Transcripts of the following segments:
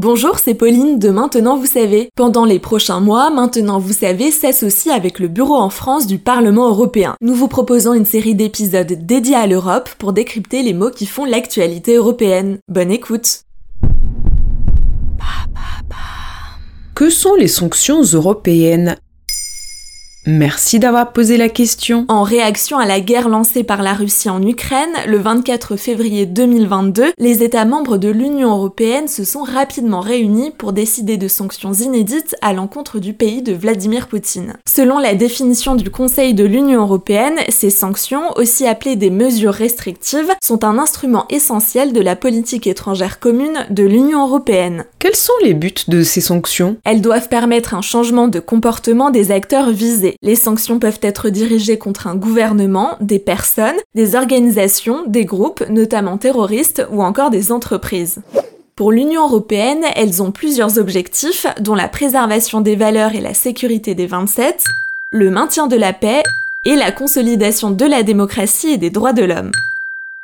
Bonjour, c'est Pauline de Maintenant Vous savez. Pendant les prochains mois, Maintenant Vous savez s'associe avec le Bureau en France du Parlement européen. Nous vous proposons une série d'épisodes dédiés à l'Europe pour décrypter les mots qui font l'actualité européenne. Bonne écoute Que sont les sanctions européennes? Merci d'avoir posé la question. En réaction à la guerre lancée par la Russie en Ukraine, le 24 février 2022, les États membres de l'Union européenne se sont rapidement réunis pour décider de sanctions inédites à l'encontre du pays de Vladimir Poutine. Selon la définition du Conseil de l'Union européenne, ces sanctions, aussi appelées des mesures restrictives, sont un instrument essentiel de la politique étrangère commune de l'Union européenne. Quels sont les buts de ces sanctions? Elles doivent permettre un changement de comportement des acteurs visés. Les sanctions peuvent être dirigées contre un gouvernement, des personnes, des organisations, des groupes, notamment terroristes ou encore des entreprises. Pour l'Union européenne, elles ont plusieurs objectifs, dont la préservation des valeurs et la sécurité des 27, le maintien de la paix et la consolidation de la démocratie et des droits de l'homme.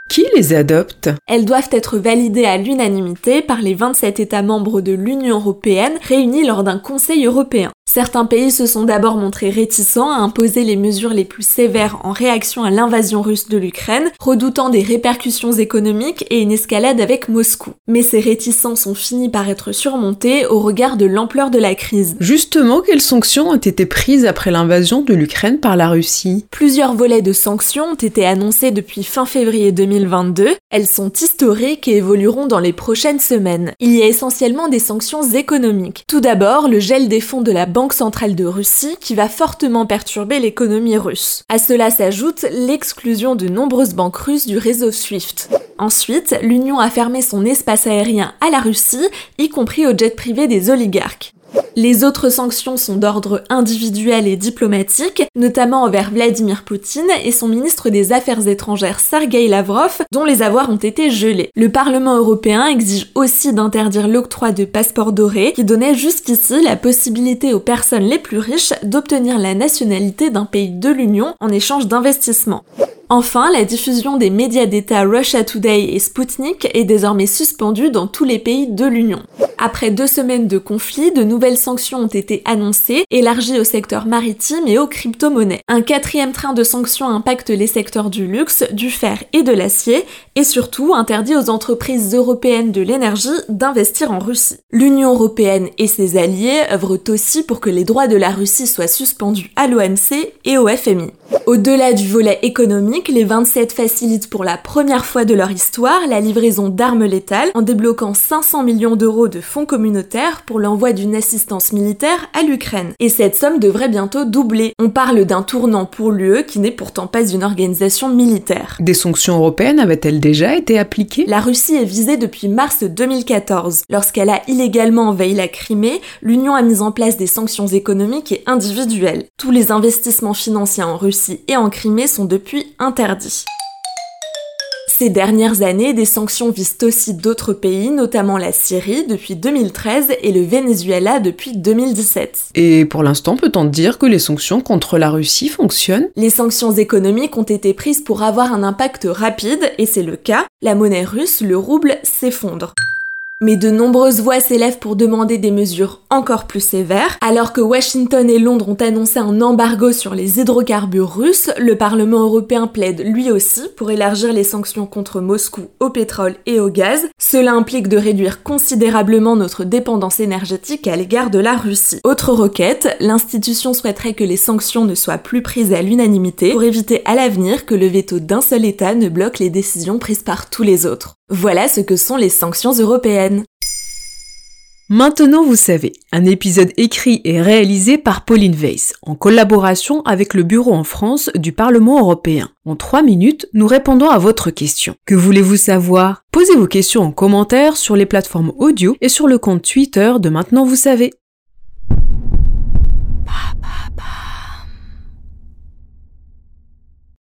Qui les adopte? Elles doivent être validées à l'unanimité par les 27 États membres de l'Union européenne réunis lors d'un Conseil européen. Certains pays se sont d'abord montrés réticents à imposer les mesures les plus sévères en réaction à l'invasion russe de l'Ukraine, redoutant des répercussions économiques et une escalade avec Moscou. Mais ces réticences ont fini par être surmontées au regard de l'ampleur de la crise. Justement, quelles sanctions ont été prises après l'invasion de l'Ukraine par la Russie? Plusieurs volets de sanctions ont été annoncés depuis fin février 2022. Elles sont historiques et évolueront dans les prochaines semaines. Il y a essentiellement des sanctions économiques. Tout d'abord, le gel des fonds de la Banque centrale de Russie qui va fortement perturber l'économie russe. À cela s'ajoute l'exclusion de nombreuses banques russes du réseau SWIFT. Ensuite, l'Union a fermé son espace aérien à la Russie, y compris aux jets privés des oligarques. Les autres sanctions sont d'ordre individuel et diplomatique, notamment envers Vladimir Poutine et son ministre des Affaires étrangères Sergei Lavrov, dont les avoirs ont été gelés. Le Parlement européen exige aussi d'interdire l'octroi de passeports dorés, qui donnait jusqu'ici la possibilité aux personnes les plus riches d'obtenir la nationalité d'un pays de l'Union en échange d'investissements. Enfin, la diffusion des médias d'État Russia Today et Sputnik est désormais suspendue dans tous les pays de l'Union. Après deux semaines de conflit, de nouvelles sanctions ont été annoncées, élargies au secteur maritime et aux crypto-monnaies. Un quatrième train de sanctions impacte les secteurs du luxe, du fer et de l'acier, et surtout interdit aux entreprises européennes de l'énergie d'investir en Russie. L'Union européenne et ses alliés œuvrent aussi pour que les droits de la Russie soient suspendus à l'OMC et au FMI. Au-delà du volet économique, les 27 facilitent pour la première fois de leur histoire la livraison d'armes létales en débloquant 500 millions d'euros de fonds communautaires pour l'envoi d'une assistance militaire à l'Ukraine. Et cette somme devrait bientôt doubler. On parle d'un tournant pour l'UE qui n'est pourtant pas une organisation militaire. Des sanctions européennes avaient-elles déjà été appliquées? La Russie est visée depuis mars 2014. Lorsqu'elle a illégalement envahi la Crimée, l'Union a mis en place des sanctions économiques et individuelles. Tous les investissements financiers en Russie et en Crimée sont depuis interdits. Ces dernières années, des sanctions visent aussi d'autres pays, notamment la Syrie depuis 2013 et le Venezuela depuis 2017. Et pour l'instant, peut-on dire que les sanctions contre la Russie fonctionnent? Les sanctions économiques ont été prises pour avoir un impact rapide, et c'est le cas. La monnaie russe, le rouble, s'effondre. Mais de nombreuses voix s'élèvent pour demander des mesures encore plus sévères. Alors que Washington et Londres ont annoncé un embargo sur les hydrocarbures russes, le Parlement européen plaide lui aussi pour élargir les sanctions contre Moscou au pétrole et au gaz. Cela implique de réduire considérablement notre dépendance énergétique à l'égard de la Russie. Autre requête, l'institution souhaiterait que les sanctions ne soient plus prises à l'unanimité pour éviter à l'avenir que le veto d'un seul État ne bloque les décisions prises par tous les autres. Voilà ce que sont les sanctions européennes. Maintenant vous savez, un épisode écrit et réalisé par Pauline Weiss, en collaboration avec le Bureau en France du Parlement européen. En trois minutes, nous répondons à votre question. Que voulez-vous savoir? Posez vos questions en commentaire sur les plateformes audio et sur le compte Twitter de Maintenant vous savez.